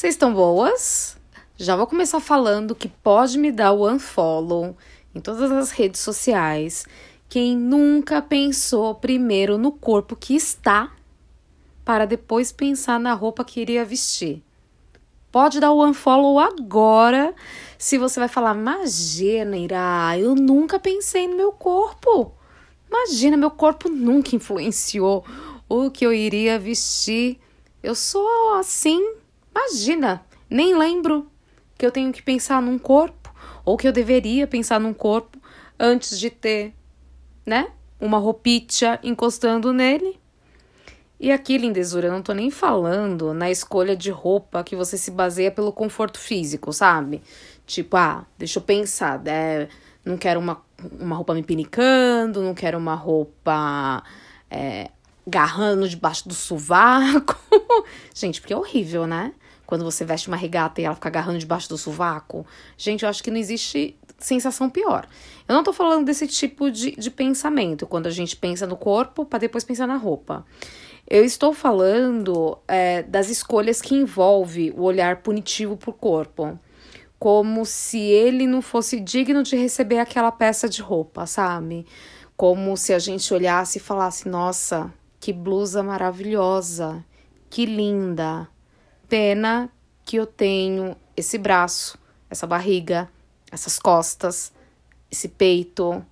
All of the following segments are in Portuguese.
Vocês estão boas? Já vou começar falando que pode me dar o unfollow em todas as redes sociais quem nunca pensou primeiro no corpo que está para depois pensar na roupa que iria vestir. Pode dar o unfollow agora se você vai falar, imagina, Ira, eu nunca pensei no meu corpo. Imagina, meu corpo nunca influenciou o que eu iria vestir. Eu sou assim Imagina, nem lembro que eu tenho que pensar num corpo, ou que eu deveria pensar num corpo antes de ter, né? Uma roupinha encostando nele. E aqui, lindezura, eu não tô nem falando na escolha de roupa que você se baseia pelo conforto físico, sabe? Tipo, ah, deixa eu pensar, né? Não quero uma, uma roupa me pinicando, não quero uma roupa é, garrando debaixo do sovaco. Gente, porque é horrível, né? Quando você veste uma regata e ela fica agarrando debaixo do sovaco. Gente, eu acho que não existe sensação pior. Eu não tô falando desse tipo de, de pensamento, quando a gente pensa no corpo para depois pensar na roupa. Eu estou falando é, das escolhas que envolve o olhar punitivo pro corpo. Como se ele não fosse digno de receber aquela peça de roupa, sabe? Como se a gente olhasse e falasse: nossa, que blusa maravilhosa, que linda. Pena que eu tenho esse braço, essa barriga, essas costas, esse peito.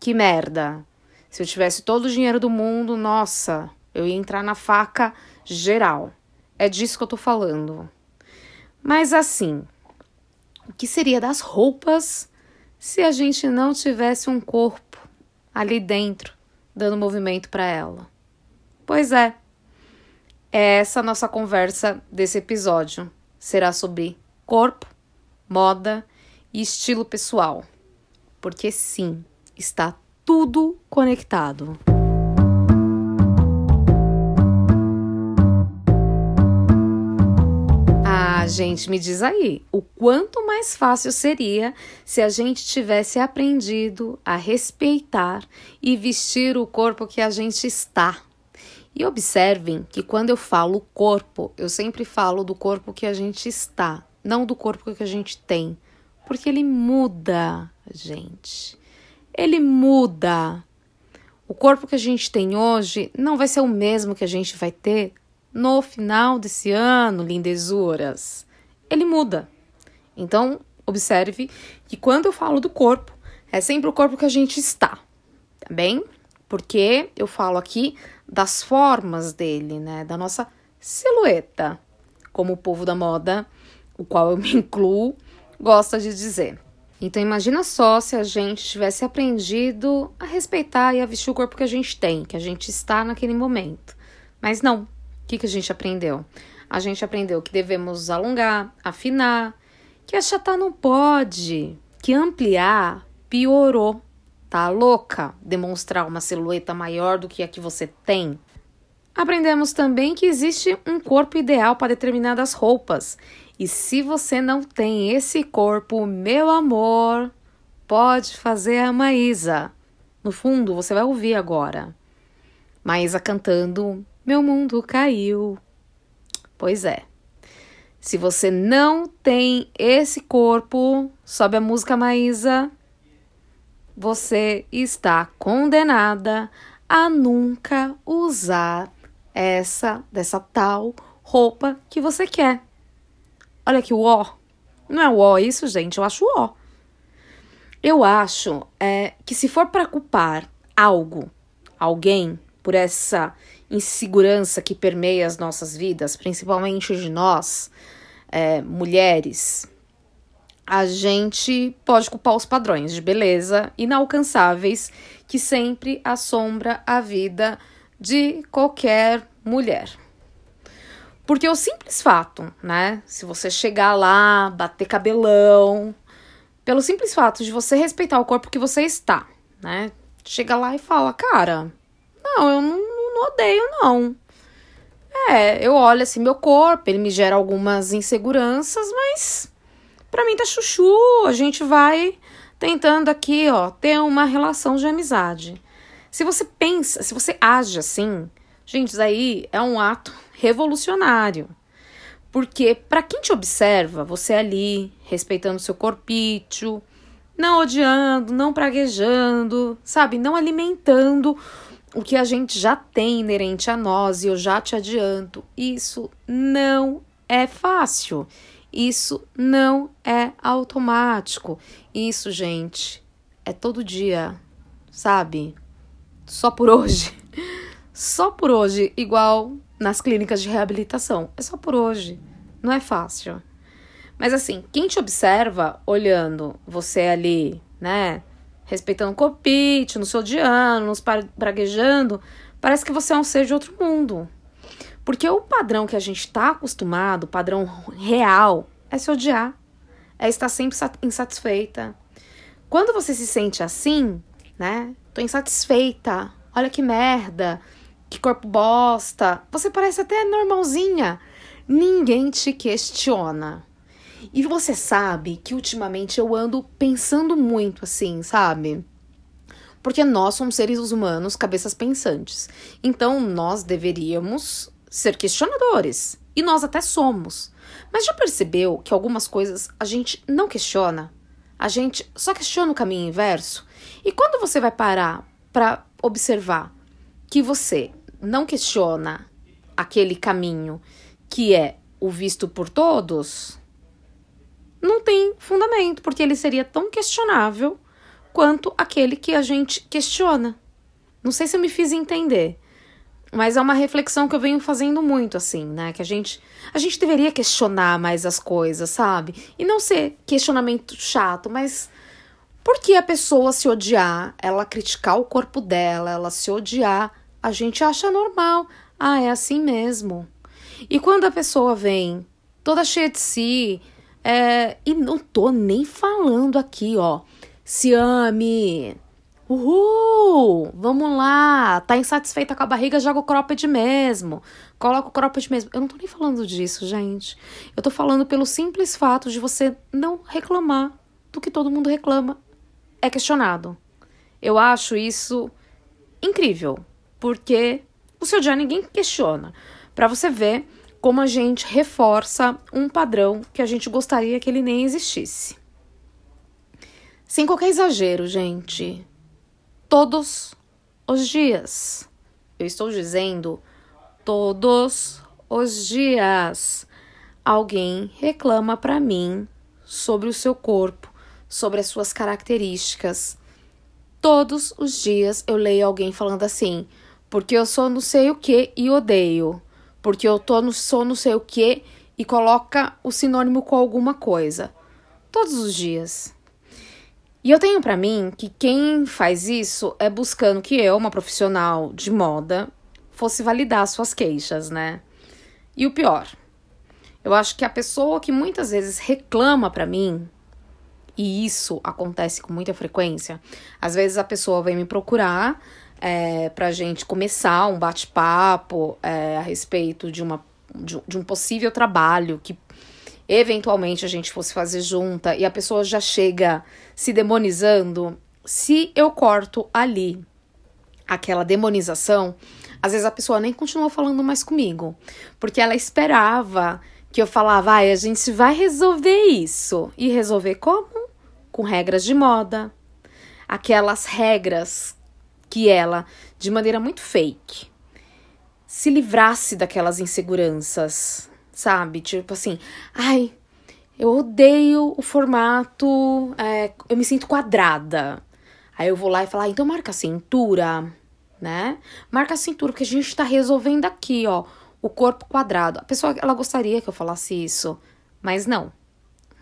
Que merda. Se eu tivesse todo o dinheiro do mundo, nossa, eu ia entrar na faca geral. É disso que eu tô falando. Mas assim, o que seria das roupas se a gente não tivesse um corpo ali dentro dando movimento para ela? Pois é. Essa nossa conversa desse episódio será sobre corpo, moda e estilo pessoal. Porque sim, está tudo conectado. Ah, gente, me diz aí, o quanto mais fácil seria se a gente tivesse aprendido a respeitar e vestir o corpo que a gente está. E observem que quando eu falo corpo, eu sempre falo do corpo que a gente está, não do corpo que a gente tem, porque ele muda, gente. Ele muda. O corpo que a gente tem hoje não vai ser o mesmo que a gente vai ter no final desse ano, lindezuras. Ele muda. Então, observe que quando eu falo do corpo, é sempre o corpo que a gente está, tá bem? Porque eu falo aqui das formas dele, né? Da nossa silhueta, como o povo da moda, o qual eu me incluo, gosta de dizer. Então imagina só se a gente tivesse aprendido a respeitar e a vestir o corpo que a gente tem, que a gente está naquele momento. Mas não. O que, que a gente aprendeu? A gente aprendeu que devemos alongar, afinar, que achatar não pode, que ampliar piorou. Tá louca? Demonstrar uma silhueta maior do que a que você tem? Aprendemos também que existe um corpo ideal para determinadas roupas. E se você não tem esse corpo, meu amor, pode fazer a Maísa. No fundo, você vai ouvir agora. Maísa cantando Meu mundo caiu. Pois é. Se você não tem esse corpo, sobe a música Maísa você está condenada a nunca usar essa dessa tal roupa que você quer. Olha que o ó. Não é o ó isso, gente, eu acho o ó. Eu acho é, que se for para culpar algo, alguém, por essa insegurança que permeia as nossas vidas, principalmente de nós, é, mulheres, a gente pode culpar os padrões de beleza inalcançáveis que sempre assombra a vida de qualquer mulher. Porque o simples fato, né? Se você chegar lá, bater cabelão, pelo simples fato de você respeitar o corpo que você está, né? Chega lá e fala, cara, não, eu não, não odeio, não. É, eu olho assim meu corpo, ele me gera algumas inseguranças, mas para mim tá chuchu, a gente vai tentando aqui, ó, ter uma relação de amizade. Se você pensa, se você age assim, gente, isso aí é um ato revolucionário. Porque para quem te observa, você ali, respeitando seu corpício, não odiando, não praguejando, sabe, não alimentando o que a gente já tem inerente a nós, e eu já te adianto, isso não é fácil. Isso não é automático. Isso, gente, é todo dia, sabe? Só por hoje. Só por hoje, igual nas clínicas de reabilitação. É só por hoje. Não é fácil. Mas assim, quem te observa olhando você ali, né? Respeitando o copite, no seu odiando, nos praguejando, parece que você é um ser de outro mundo. Porque o padrão que a gente está acostumado, o padrão real, é se odiar, é estar sempre insatisfeita. Quando você se sente assim, né? Tô insatisfeita, olha que merda, que corpo bosta, você parece até normalzinha. Ninguém te questiona. E você sabe que ultimamente eu ando pensando muito assim, sabe? Porque nós somos seres humanos, cabeças pensantes. Então nós deveríamos ser questionadores. E nós até somos. Mas já percebeu que algumas coisas a gente não questiona? A gente só questiona o caminho inverso? E quando você vai parar para observar que você não questiona aquele caminho que é o visto por todos, não tem fundamento, porque ele seria tão questionável quanto aquele que a gente questiona. Não sei se eu me fiz entender. Mas é uma reflexão que eu venho fazendo muito, assim, né? Que a gente, a gente deveria questionar mais as coisas, sabe? E não ser questionamento chato, mas por que a pessoa se odiar, ela criticar o corpo dela, ela se odiar, a gente acha normal. Ah, é assim mesmo. E quando a pessoa vem toda cheia de si, é, e não tô nem falando aqui, ó, se ame, Uhul! Vamos lá! Tá insatisfeita com a barriga, joga o cropped mesmo. Coloca o cropped mesmo. Eu não tô nem falando disso, gente. Eu tô falando pelo simples fato de você não reclamar do que todo mundo reclama. É questionado. Eu acho isso incrível, porque o seu dia ninguém questiona. Para você ver como a gente reforça um padrão que a gente gostaria que ele nem existisse. Sem qualquer exagero, gente todos os dias. Eu estou dizendo todos os dias. Alguém reclama para mim sobre o seu corpo, sobre as suas características. Todos os dias eu leio alguém falando assim, porque eu sou não sei o que e odeio, porque eu tô no, sou não sei o que e coloca o sinônimo com alguma coisa. Todos os dias. E eu tenho para mim que quem faz isso é buscando que eu, uma profissional de moda, fosse validar suas queixas, né? E o pior, eu acho que a pessoa que muitas vezes reclama para mim, e isso acontece com muita frequência, às vezes a pessoa vem me procurar é, pra gente começar um bate-papo é, a respeito de, uma, de, de um possível trabalho que eventualmente a gente fosse fazer junta e a pessoa já chega se demonizando, se eu corto ali aquela demonização, às vezes a pessoa nem continua falando mais comigo, porque ela esperava que eu falava, ai, a gente vai resolver isso. E resolver como? Com regras de moda. Aquelas regras que ela, de maneira muito fake, se livrasse daquelas inseguranças, sabe? Tipo assim, ai, eu odeio o formato, é, eu me sinto quadrada. Aí eu vou lá e falo, ah, então marca a cintura, né? Marca a cintura, porque a gente tá resolvendo aqui, ó, o corpo quadrado. A pessoa, ela gostaria que eu falasse isso, mas não.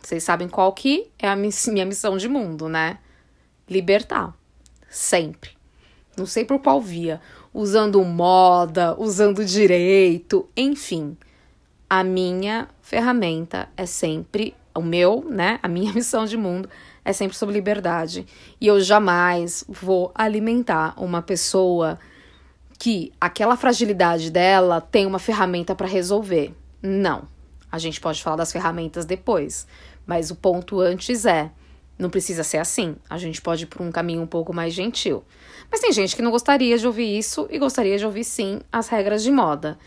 Vocês sabem qual que é a minha missão de mundo, né? Libertar. Sempre. Não sei por qual via. Usando moda, usando direito, enfim a minha ferramenta é sempre o meu, né? A minha missão de mundo é sempre sobre liberdade. E eu jamais vou alimentar uma pessoa que aquela fragilidade dela tem uma ferramenta para resolver. Não. A gente pode falar das ferramentas depois, mas o ponto antes é não precisa ser assim. A gente pode ir por um caminho um pouco mais gentil. Mas tem gente que não gostaria de ouvir isso e gostaria de ouvir sim as regras de moda.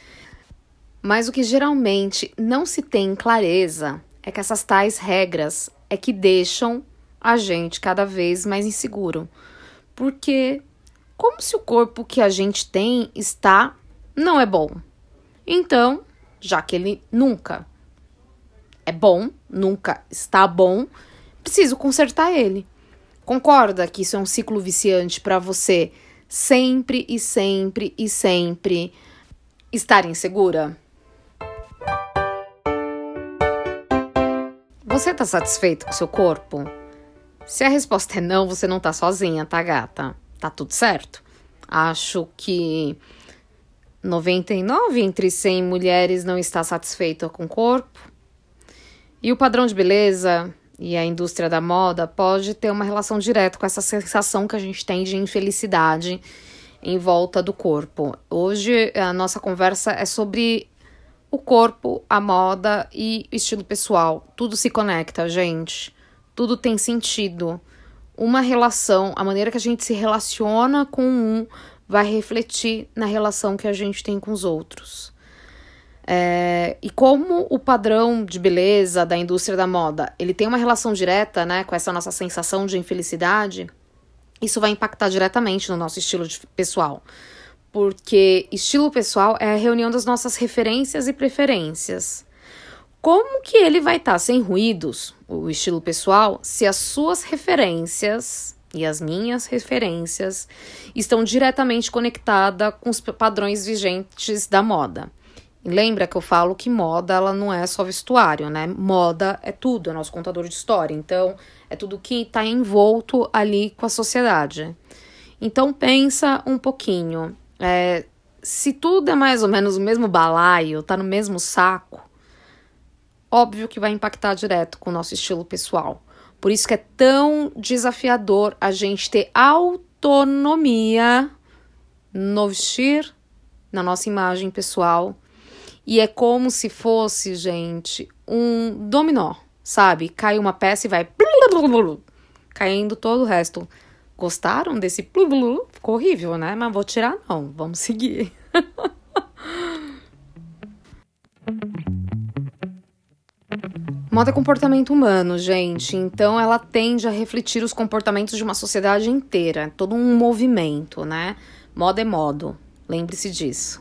Mas o que geralmente não se tem clareza é que essas tais regras é que deixam a gente cada vez mais inseguro. Porque como se o corpo que a gente tem está não é bom. Então, já que ele nunca é bom, nunca está bom, preciso consertar ele. Concorda que isso é um ciclo viciante para você sempre e sempre e sempre estar insegura? Você tá satisfeito com seu corpo? Se a resposta é não, você não tá sozinha, tá, gata? Tá tudo certo. Acho que 99 entre 100 mulheres não está satisfeita com o corpo. E o padrão de beleza e a indústria da moda pode ter uma relação direta com essa sensação que a gente tem de infelicidade em volta do corpo. Hoje a nossa conversa é sobre o corpo, a moda e estilo pessoal. Tudo se conecta, gente. Tudo tem sentido. Uma relação, a maneira que a gente se relaciona com um vai refletir na relação que a gente tem com os outros. É, e como o padrão de beleza da indústria da moda ele tem uma relação direta né, com essa nossa sensação de infelicidade, isso vai impactar diretamente no nosso estilo de, pessoal porque estilo pessoal é a reunião das nossas referências e preferências. Como que ele vai estar tá sem ruídos, o estilo pessoal, se as suas referências e as minhas referências estão diretamente conectadas com os padrões vigentes da moda? Lembra que eu falo que moda ela não é só vestuário, né? Moda é tudo, é nosso contador de história. Então, é tudo que está envolto ali com a sociedade. Então pensa um pouquinho. É, se tudo é mais ou menos o mesmo balaio, tá no mesmo saco, óbvio que vai impactar direto com o nosso estilo pessoal. Por isso que é tão desafiador a gente ter autonomia no vestir, na nossa imagem pessoal. E é como se fosse, gente, um dominó, sabe? Cai uma peça e vai caindo todo o resto. Gostaram desse blu blu? Ficou horrível, né? Mas vou tirar não. Vamos seguir. Moda é comportamento humano, gente. Então ela tende a refletir os comportamentos de uma sociedade inteira. É todo um movimento, né? Moda é modo. Lembre-se disso.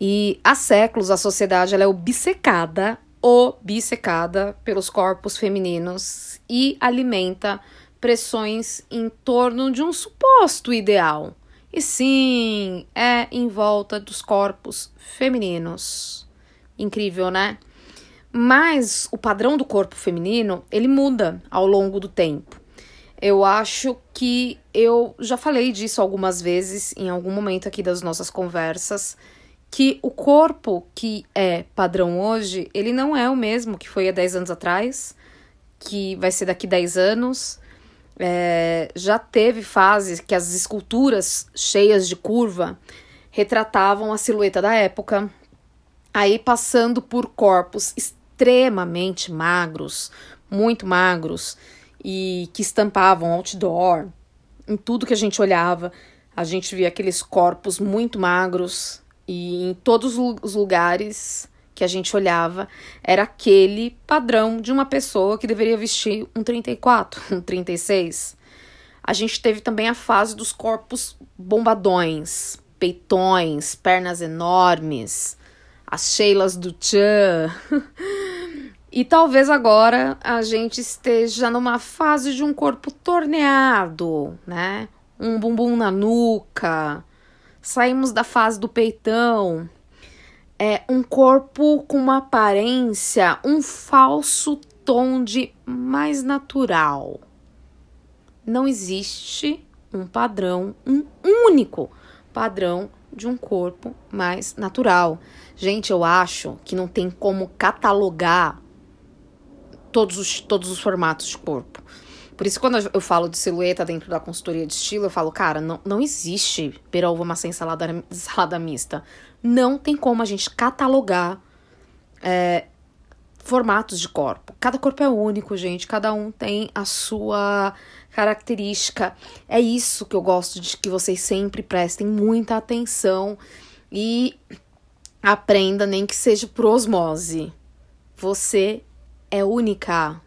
E há séculos a sociedade ela é obcecada, obcecada pelos corpos femininos e alimenta pressões em torno de um suposto ideal. E sim, é em volta dos corpos femininos. Incrível, né? Mas o padrão do corpo feminino, ele muda ao longo do tempo. Eu acho que eu já falei disso algumas vezes em algum momento aqui das nossas conversas, que o corpo que é padrão hoje, ele não é o mesmo que foi há 10 anos atrás, que vai ser daqui 10 anos, é, já teve fases que as esculturas cheias de curva retratavam a silhueta da época, aí passando por corpos extremamente magros, muito magros, e que estampavam outdoor. Em tudo que a gente olhava, a gente via aqueles corpos muito magros, e em todos os lugares que a gente olhava era aquele padrão de uma pessoa que deveria vestir um 34, um 36. A gente teve também a fase dos corpos bombadões, peitões, pernas enormes, as Sheilas do Chan. e talvez agora a gente esteja numa fase de um corpo torneado, né? Um bumbum na nuca. Saímos da fase do peitão, é um corpo com uma aparência, um falso tom de mais natural. Não existe um padrão, um único padrão de um corpo mais natural. Gente, eu acho que não tem como catalogar todos os, todos os formatos de corpo. Por isso, quando eu falo de silhueta dentro da consultoria de estilo, eu falo, cara, não, não existe peralva maçã salada, salada mista. Não tem como a gente catalogar é, formatos de corpo. Cada corpo é único, gente. Cada um tem a sua característica. É isso que eu gosto de que vocês sempre prestem muita atenção e aprenda, nem que seja por osmose. Você é única.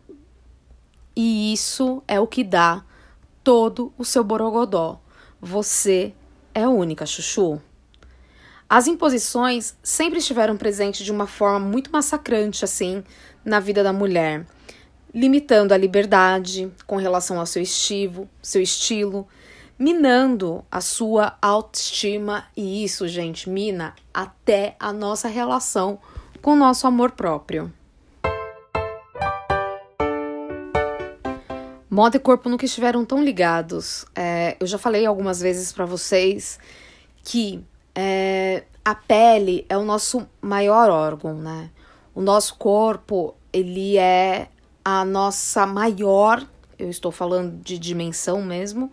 E isso é o que dá todo o seu borogodó. Você é única, chuchu. As imposições sempre estiveram presentes de uma forma muito massacrante, assim, na vida da mulher, limitando a liberdade com relação ao seu estilo, seu estilo, minando a sua autoestima e isso, gente, mina até a nossa relação com o nosso amor próprio. Moda e corpo nunca estiveram tão ligados. É, eu já falei algumas vezes para vocês que é, a pele é o nosso maior órgão, né? O nosso corpo, ele é a nossa maior, eu estou falando de dimensão mesmo,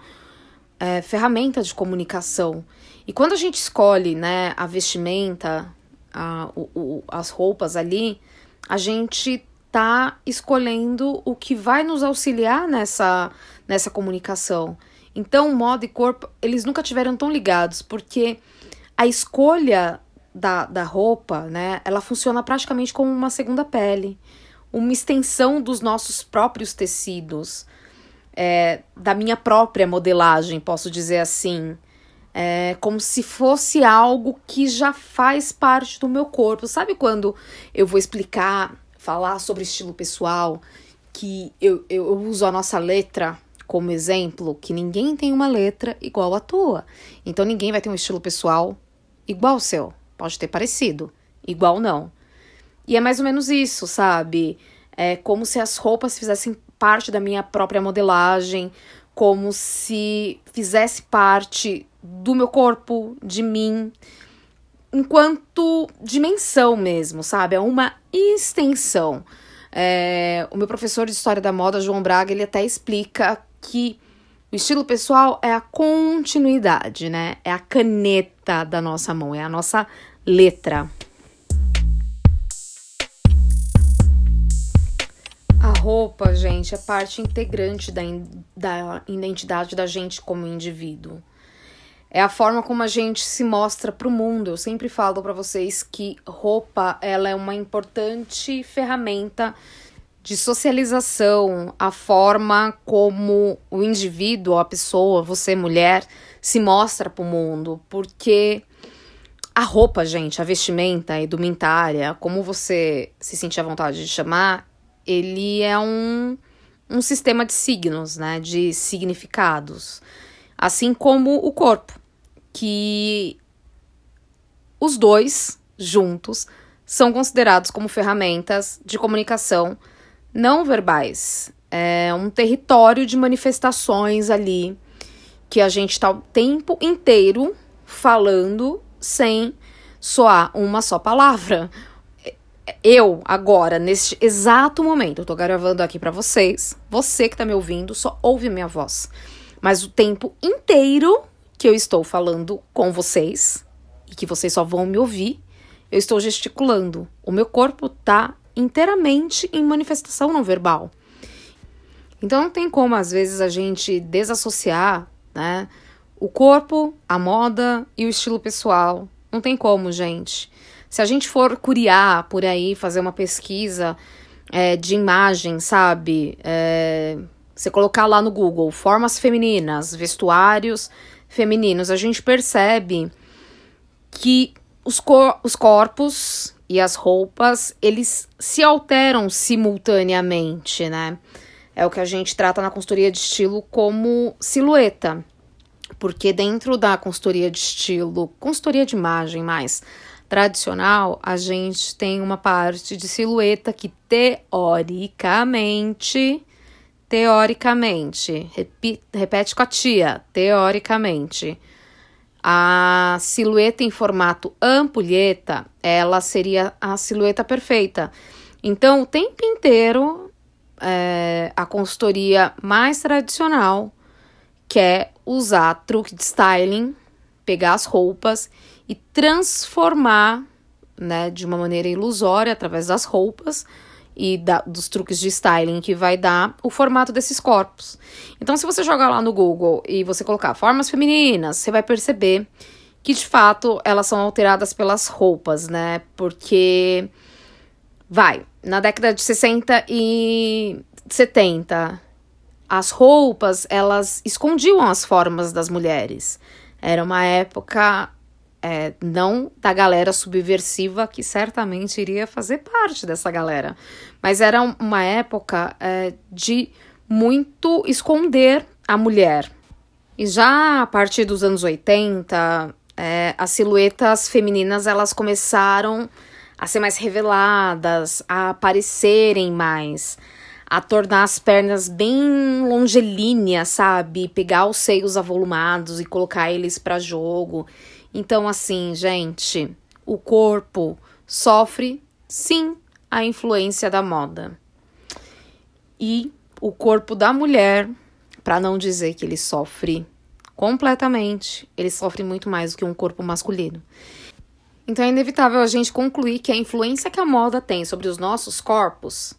é, ferramenta de comunicação. E quando a gente escolhe, né, a vestimenta, a, o, o, as roupas ali, a gente tá escolhendo o que vai nos auxiliar nessa, nessa comunicação. Então, moda e corpo, eles nunca tiveram tão ligados, porque a escolha da, da roupa, né, ela funciona praticamente como uma segunda pele, uma extensão dos nossos próprios tecidos, é, da minha própria modelagem, posso dizer assim. É como se fosse algo que já faz parte do meu corpo. Sabe quando eu vou explicar falar sobre estilo pessoal, que eu, eu, eu uso a nossa letra como exemplo, que ninguém tem uma letra igual à tua. Então ninguém vai ter um estilo pessoal igual ao seu. Pode ter parecido, igual não. E é mais ou menos isso, sabe? É como se as roupas fizessem parte da minha própria modelagem, como se fizesse parte do meu corpo, de mim enquanto dimensão mesmo, sabe? É uma extensão. É, o meu professor de História da Moda, João Braga, ele até explica que o estilo pessoal é a continuidade, né? É a caneta da nossa mão, é a nossa letra. A roupa, gente, é parte integrante da, da identidade da gente como indivíduo é a forma como a gente se mostra para o mundo. Eu sempre falo para vocês que roupa ela é uma importante ferramenta de socialização, a forma como o indivíduo, a pessoa, você mulher, se mostra para o mundo, porque a roupa, gente, a vestimenta, a indumentária, como você se sentir à vontade de chamar, ele é um, um sistema de signos, né, de significados, assim como o corpo que os dois juntos são considerados como ferramentas de comunicação não verbais. É um território de manifestações ali que a gente está o tempo inteiro falando sem soar uma só palavra. Eu, agora, neste exato momento, eu tô gravando aqui para vocês. Você que tá me ouvindo só ouve minha voz. Mas o tempo inteiro que eu estou falando com vocês e que vocês só vão me ouvir, eu estou gesticulando. O meu corpo está inteiramente em manifestação não verbal. Então não tem como às vezes a gente desassociar, né, o corpo, a moda e o estilo pessoal. Não tem como, gente. Se a gente for curiar por aí, fazer uma pesquisa é, de imagem, sabe? É, você colocar lá no Google formas femininas, vestuários femininos, a gente percebe que os, cor os corpos e as roupas, eles se alteram simultaneamente, né? É o que a gente trata na consultoria de estilo como silhueta. Porque dentro da consultoria de estilo, consultoria de imagem mais tradicional, a gente tem uma parte de silhueta que teoricamente teoricamente, repete com a tia, teoricamente, A silhueta em formato ampulheta, ela seria a silhueta perfeita. Então, o tempo inteiro, é, a consultoria mais tradicional quer usar truque de styling, pegar as roupas e transformar, né, de uma maneira ilusória, através das roupas, e da, dos truques de styling que vai dar o formato desses corpos. Então, se você jogar lá no Google e você colocar formas femininas, você vai perceber que de fato elas são alteradas pelas roupas, né? Porque vai, na década de 60 e 70, as roupas elas escondiam as formas das mulheres. Era uma época é, não da galera subversiva que certamente iria fazer parte dessa galera, mas era uma época é, de muito esconder a mulher. E já a partir dos anos 80, é, as silhuetas femininas elas começaram a ser mais reveladas, a aparecerem mais, a tornar as pernas bem longilíneas, sabe? Pegar os seios avolumados e colocar eles para jogo. Então, assim, gente, o corpo sofre sim a influência da moda. E o corpo da mulher, para não dizer que ele sofre completamente, ele sofre muito mais do que um corpo masculino. Então é inevitável a gente concluir que a influência que a moda tem sobre os nossos corpos,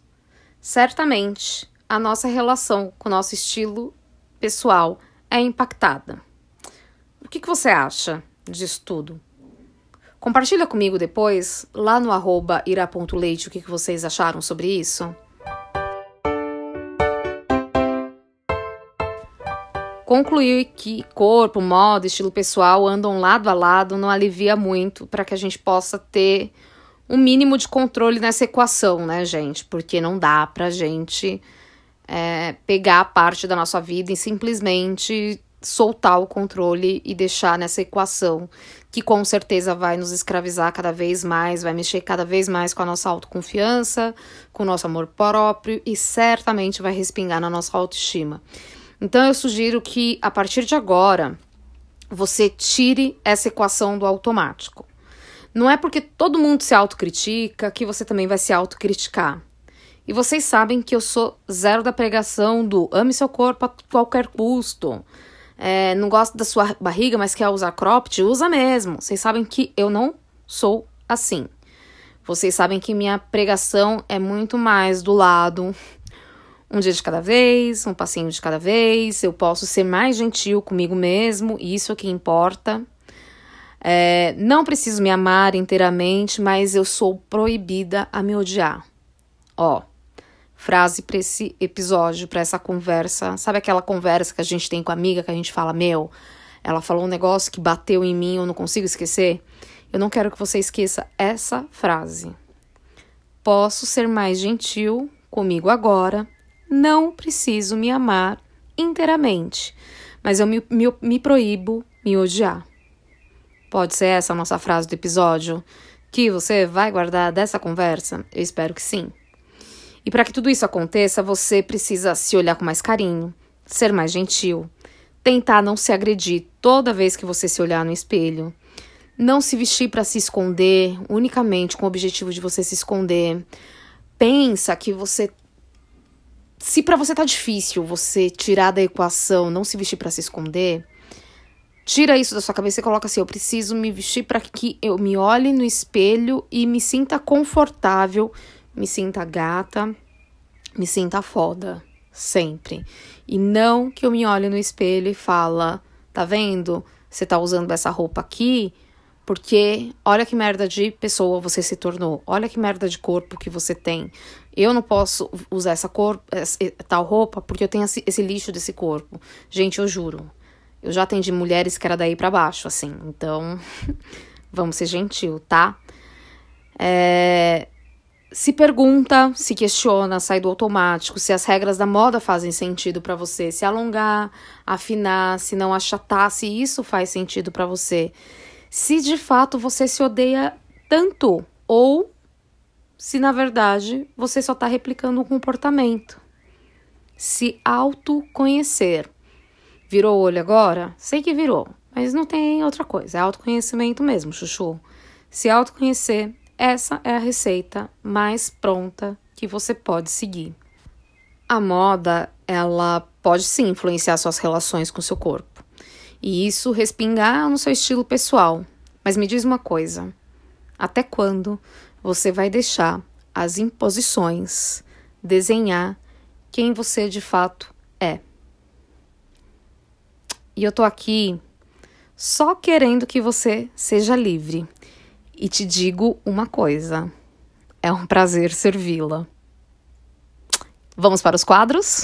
certamente a nossa relação com o nosso estilo pessoal é impactada. O que, que você acha? Disso tudo. Compartilha comigo depois, lá no arroba ira.leite, o que, vocês acharam sobre isso. Concluir que corpo, moda, estilo pessoal andam lado a lado não alivia muito para que a gente possa ter um mínimo de controle nessa equação, né, gente? Porque não dá pra gente é, pegar parte da nossa vida e simplesmente soltar o controle e deixar nessa equação que com certeza vai nos escravizar cada vez mais, vai mexer cada vez mais com a nossa autoconfiança, com o nosso amor próprio e certamente vai respingar na nossa autoestima. Então eu sugiro que a partir de agora você tire essa equação do automático. Não é porque todo mundo se autocritica que você também vai se autocriticar. E vocês sabem que eu sou zero da pregação do ame seu corpo a qualquer custo é, não gosta da sua barriga, mas quer usar cropped, usa mesmo. Vocês sabem que eu não sou assim. Vocês sabem que minha pregação é muito mais do lado um dia de cada vez, um passinho de cada vez. Eu posso ser mais gentil comigo mesmo, isso é que importa. É, não preciso me amar inteiramente, mas eu sou proibida a me odiar. Ó, frase para esse episódio, para essa conversa. Sabe aquela conversa que a gente tem com a amiga que a gente fala: Meu, ela falou um negócio que bateu em mim, eu não consigo esquecer? Eu não quero que você esqueça essa frase. Posso ser mais gentil comigo agora, não preciso me amar inteiramente, mas eu me, me, me proíbo me odiar. Pode ser essa a nossa frase do episódio? Que você vai guardar dessa conversa? Eu espero que sim. E para que tudo isso aconteça, você precisa se olhar com mais carinho, ser mais gentil, tentar não se agredir toda vez que você se olhar no espelho, não se vestir para se esconder unicamente com o objetivo de você se esconder. Pensa que você se para você tá difícil você tirar da equação, não se vestir para se esconder, tira isso da sua cabeça e coloca assim: eu preciso me vestir para que eu me olhe no espelho e me sinta confortável me sinta gata, me sinta foda, sempre. E não que eu me olhe no espelho e fala, tá vendo? Você tá usando essa roupa aqui porque olha que merda de pessoa você se tornou. Olha que merda de corpo que você tem. Eu não posso usar essa cor, essa, tal roupa porque eu tenho esse, esse lixo desse corpo. Gente, eu juro. Eu já atendi mulheres que era daí para baixo, assim. Então, vamos ser gentil, tá? É, se pergunta, se questiona, sai do automático, se as regras da moda fazem sentido para você, se alongar, afinar, se não achatar, se isso faz sentido para você. Se de fato você se odeia tanto ou se na verdade você só está replicando um comportamento. Se autoconhecer. Virou olho agora? Sei que virou, Mas não tem outra coisa, é autoconhecimento mesmo, chuchu. Se autoconhecer, essa é a receita mais pronta que você pode seguir. A moda, ela pode sim influenciar suas relações com seu corpo. E isso respingar no seu estilo pessoal. Mas me diz uma coisa: até quando você vai deixar as imposições desenhar quem você de fato é? E eu tô aqui só querendo que você seja livre. E te digo uma coisa: é um prazer servi-la. Vamos para os quadros?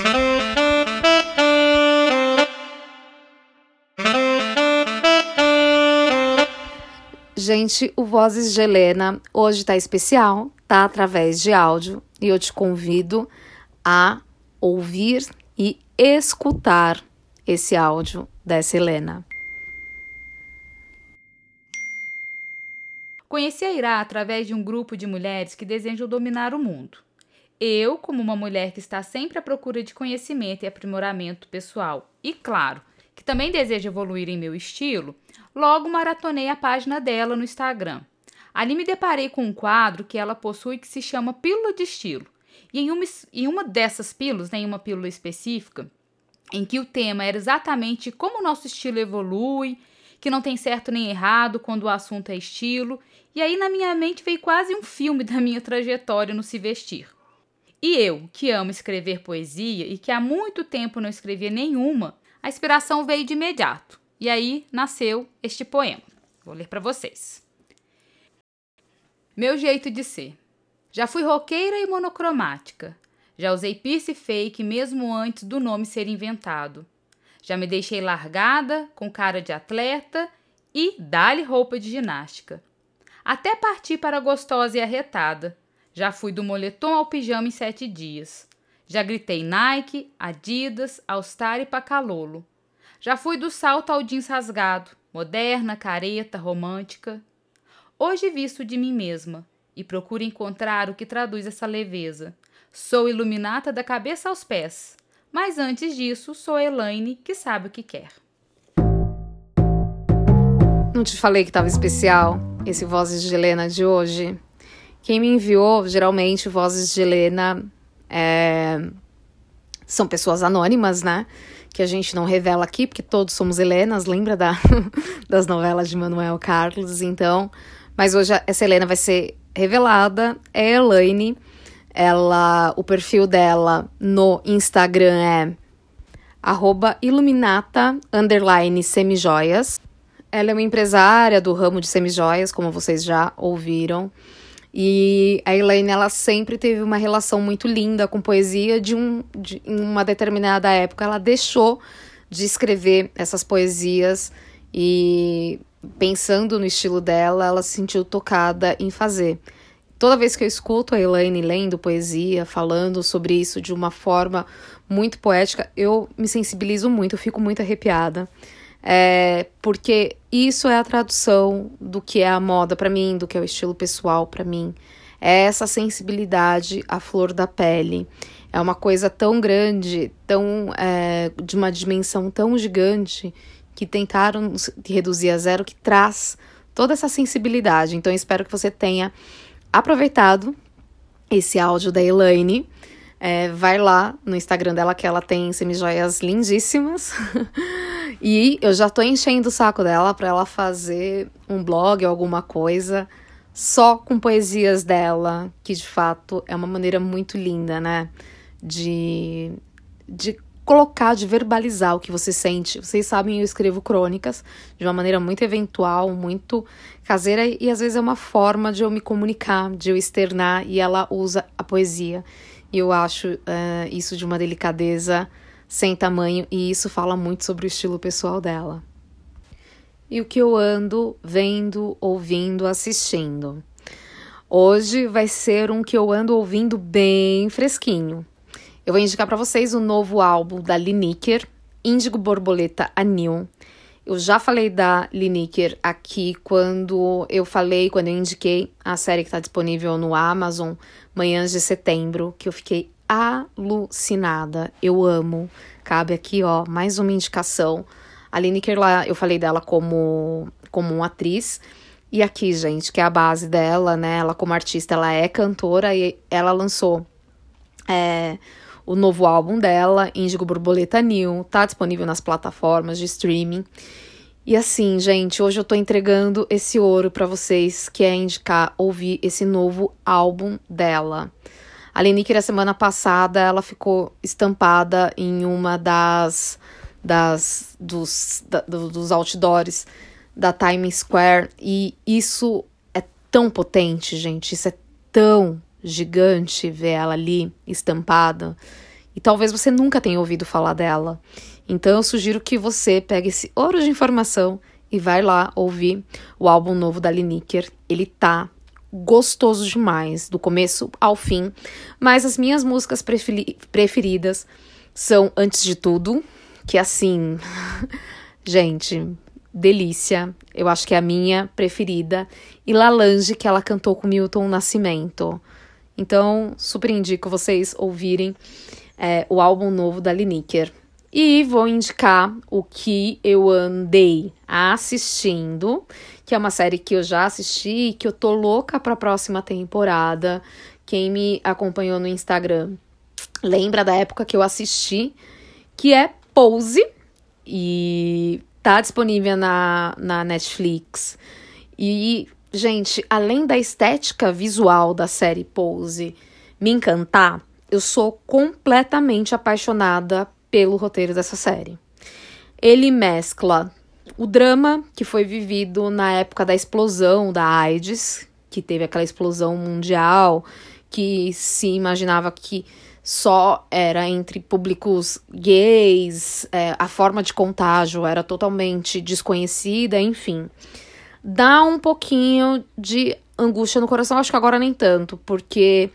Gente, o Vozes de Helena hoje tá especial, tá através de áudio, e eu te convido a ouvir e escutar esse áudio dessa Helena. Conheci a Irá através de um grupo de mulheres que desejam dominar o mundo. Eu, como uma mulher que está sempre à procura de conhecimento e aprimoramento pessoal, e claro, que também deseja evoluir em meu estilo, logo maratonei a página dela no Instagram. Ali me deparei com um quadro que ela possui que se chama Pílula de Estilo. E em uma, em uma dessas pílulas, né, em uma pílula específica, em que o tema era exatamente como o nosso estilo evolui, que não tem certo nem errado quando o assunto é estilo, e aí na minha mente veio quase um filme da minha trajetória no se vestir. E eu, que amo escrever poesia e que há muito tempo não escrevia nenhuma, a inspiração veio de imediato. E aí nasceu este poema. Vou ler para vocês. Meu jeito de ser. Já fui roqueira e monocromática. Já usei piercing fake mesmo antes do nome ser inventado. Já me deixei largada, com cara de atleta e dá-lhe roupa de ginástica. Até parti para gostosa e arretada. Já fui do moletom ao pijama em sete dias. Já gritei Nike, Adidas, All Star e Pacalolo. Já fui do salto ao jeans rasgado, moderna, careta, romântica. Hoje visto de mim mesma e procuro encontrar o que traduz essa leveza. Sou iluminata da cabeça aos pés, mas antes disso sou Elaine que sabe o que quer. Não te falei que estava especial esse Vozes de Helena de hoje? Quem me enviou, geralmente, Vozes de Helena é... são pessoas anônimas, né? Que a gente não revela aqui, porque todos somos Helenas, lembra da, das novelas de Manuel Carlos? Então, mas hoje essa Helena vai ser revelada. É Elaine. Ela, o perfil dela no Instagram é arroba iluminata underline semijoias. Ela é uma empresária do ramo de semijoias, como vocês já ouviram. E a Elaine, ela sempre teve uma relação muito linda com poesia. De, um, de em uma determinada época, ela deixou de escrever essas poesias e pensando no estilo dela, ela se sentiu tocada em fazer. Toda vez que eu escuto a Elaine lendo poesia, falando sobre isso de uma forma muito poética, eu me sensibilizo muito, eu fico muito arrepiada. É, porque isso é a tradução do que é a moda para mim, do que é o estilo pessoal para mim. É essa sensibilidade à flor da pele. É uma coisa tão grande, tão é, de uma dimensão tão gigante que tentaram reduzir a zero, que traz toda essa sensibilidade. Então, espero que você tenha aproveitado esse áudio da Elaine. É, vai lá no Instagram dela que ela tem semijoias lindíssimas. e eu já tô enchendo o saco dela para ela fazer um blog ou alguma coisa só com poesias dela, que de fato é uma maneira muito linda, né? De, de colocar, de verbalizar o que você sente. Vocês sabem, eu escrevo crônicas de uma maneira muito eventual, muito caseira, e às vezes é uma forma de eu me comunicar, de eu externar, e ela usa a poesia. E eu acho uh, isso de uma delicadeza sem tamanho, e isso fala muito sobre o estilo pessoal dela. E o que eu ando vendo, ouvindo, assistindo. Hoje vai ser um que eu ando ouvindo bem fresquinho. Eu vou indicar para vocês o novo álbum da Liniker, Índigo Borboleta Anil. Eu já falei da Liniker aqui quando eu falei, quando eu indiquei a série que está disponível no Amazon, Manhãs de Setembro, que eu fiquei alucinada. Eu amo. Cabe aqui, ó, mais uma indicação. A Lineker, lá, eu falei dela como, como uma atriz. E aqui, gente, que é a base dela, né? Ela como artista, ela é cantora e ela lançou é, o novo álbum dela, Índigo Borboleta New, tá disponível nas plataformas de streaming. E assim, gente, hoje eu tô entregando esse ouro para vocês, que é indicar ouvir esse novo álbum dela. A Lenique, na semana passada, ela ficou estampada em uma das, das dos, da, dos outdoors da Times Square. E isso é tão potente, gente. Isso é tão gigante ver ela ali estampada. E talvez você nunca tenha ouvido falar dela. Então eu sugiro que você pegue esse ouro de informação e vai lá ouvir o álbum novo da Liniker. Ele tá gostoso demais, do começo ao fim. Mas as minhas músicas preferidas são Antes de Tudo, que assim, gente, Delícia, eu acho que é a minha preferida, e Lalange, que ela cantou com Milton Nascimento. Então, super indico vocês ouvirem é, o álbum novo da Lineker. E vou indicar o que eu andei assistindo, que é uma série que eu já assisti que eu tô louca pra próxima temporada. Quem me acompanhou no Instagram lembra da época que eu assisti, que é Pose. E Tá disponível na, na Netflix. E, gente, além da estética visual da série Pose me encantar, eu sou completamente apaixonada pelo roteiro dessa série. Ele mescla o drama que foi vivido na época da explosão da AIDS, que teve aquela explosão mundial, que se imaginava que só era entre públicos gays, é, a forma de contágio era totalmente desconhecida, enfim. Dá um pouquinho de angústia no coração, acho que agora nem tanto, porque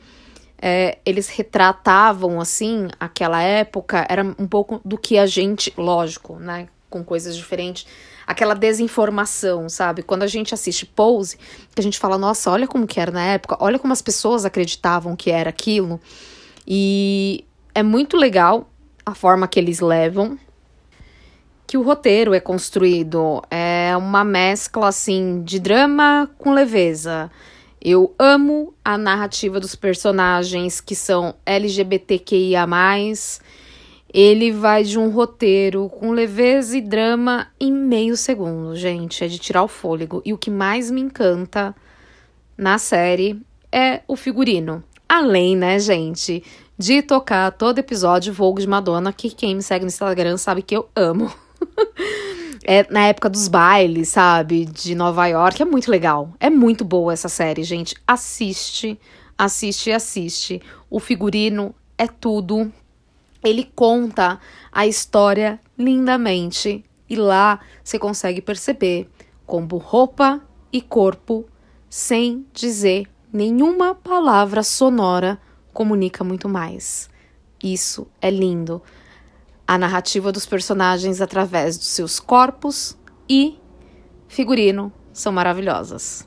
é, eles retratavam, assim, aquela época, era um pouco do que a gente, lógico, né, com coisas diferentes, aquela desinformação, sabe? Quando a gente assiste Pose, que a gente fala, nossa, olha como que era na época, olha como as pessoas acreditavam que era aquilo. E é muito legal a forma que eles levam, que o roteiro é construído. É uma mescla, assim, de drama com leveza. Eu amo a narrativa dos personagens que são LGBTQIA. Ele vai de um roteiro com leveza e drama em meio segundo, gente. É de tirar o fôlego. E o que mais me encanta na série é o figurino. Além, né, gente, de tocar todo episódio Vogue de Madonna, que quem me segue no Instagram sabe que eu amo. é na época dos bailes, sabe? De Nova York. É muito legal. É muito boa essa série, gente. Assiste, assiste, assiste. O figurino é tudo. Ele conta a história lindamente. E lá você consegue perceber como roupa e corpo, sem dizer nenhuma palavra sonora comunica muito mais. Isso é lindo. A narrativa dos personagens através dos seus corpos e figurino são maravilhosas.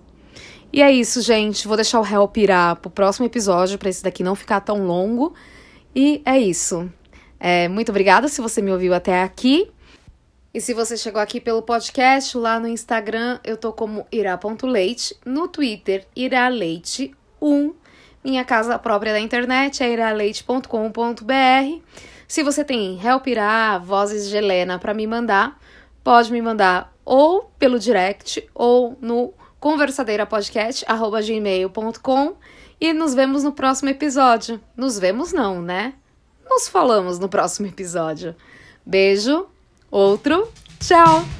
E é isso, gente. Vou deixar o réu pirar pro próximo episódio, para esse daqui não ficar tão longo. E é isso. É, muito obrigada se você me ouviu até aqui. E se você chegou aqui pelo podcast, lá no Instagram eu tô como ira.leite, no Twitter iraleite1. Minha casa própria da internet é iraleite.com.br. Se você tem Help Irá, vozes de Helena para me mandar, pode me mandar ou pelo direct ou no conversadeirapodcast@gmail.com e nos vemos no próximo episódio. Nos vemos não, né? Nos falamos no próximo episódio. Beijo. Outro. Tchau!